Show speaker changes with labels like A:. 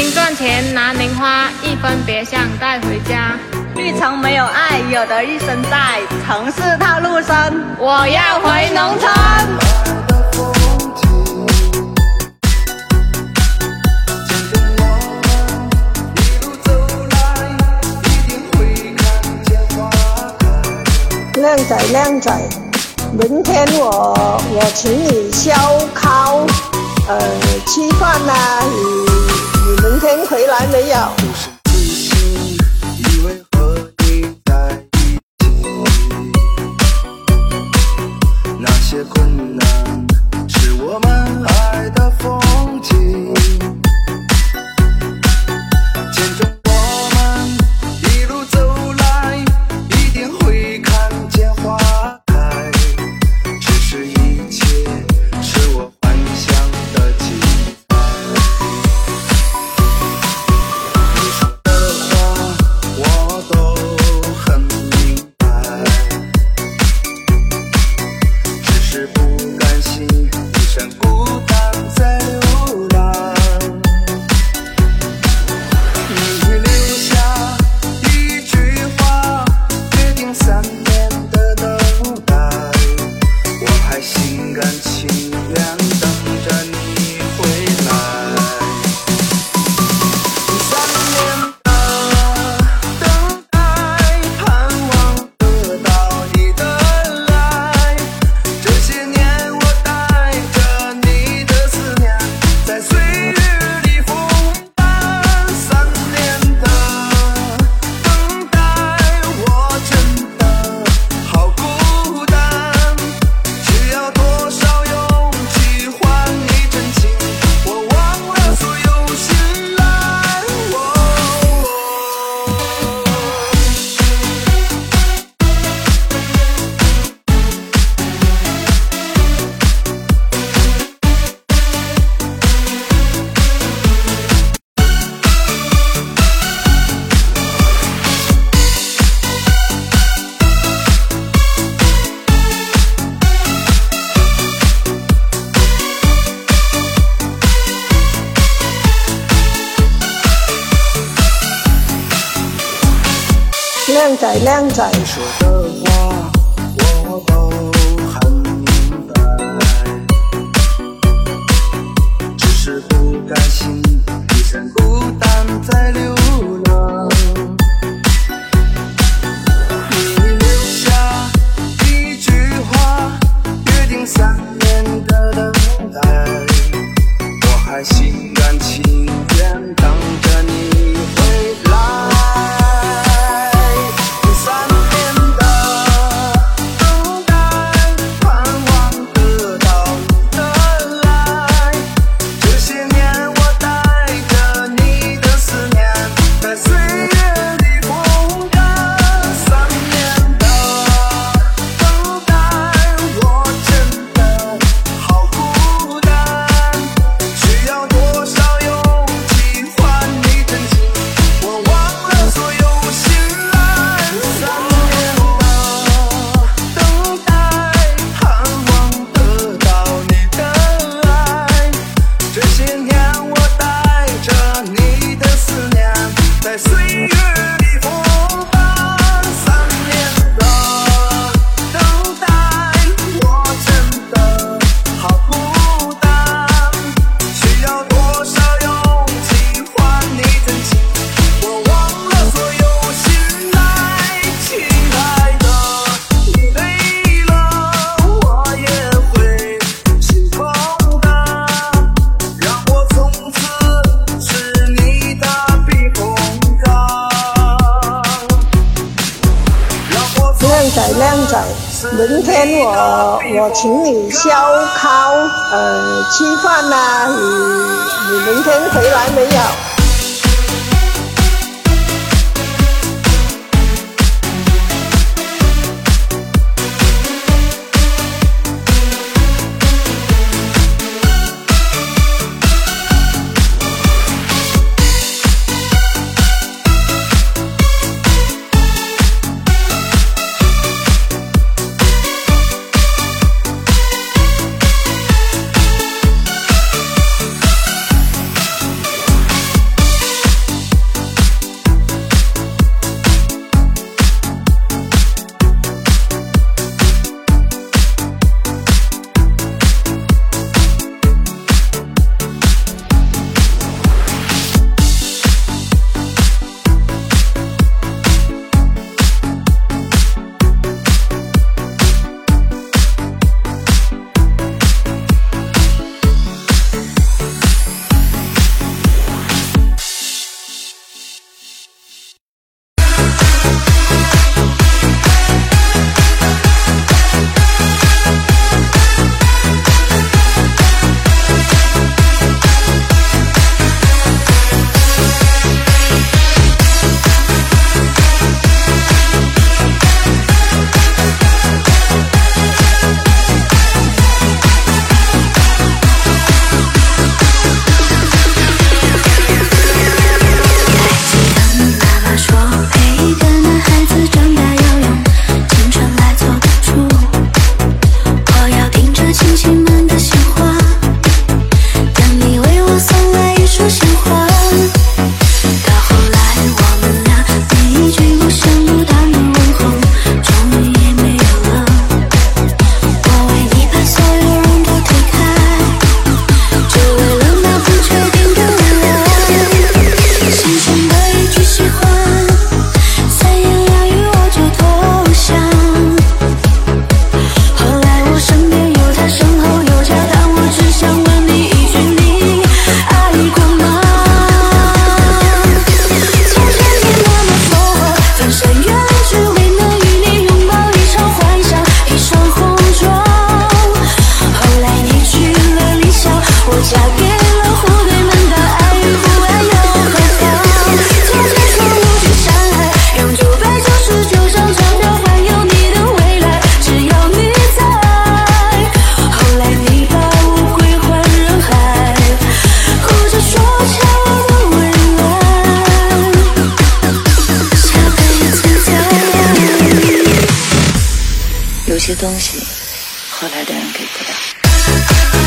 A: 新赚钱拿零花，一分别想带回家。
B: 绿城没有爱，有得一身债。城市套路深，
A: 我要回农村。
C: 靓仔靓仔，明天我我请你烧烤，呃，吃饭呢？今天回来没有？
D: ใจแ明
C: 天我我请你烧烤呃吃饭呐你你明天回来没有？
E: 东西后来的人给不了。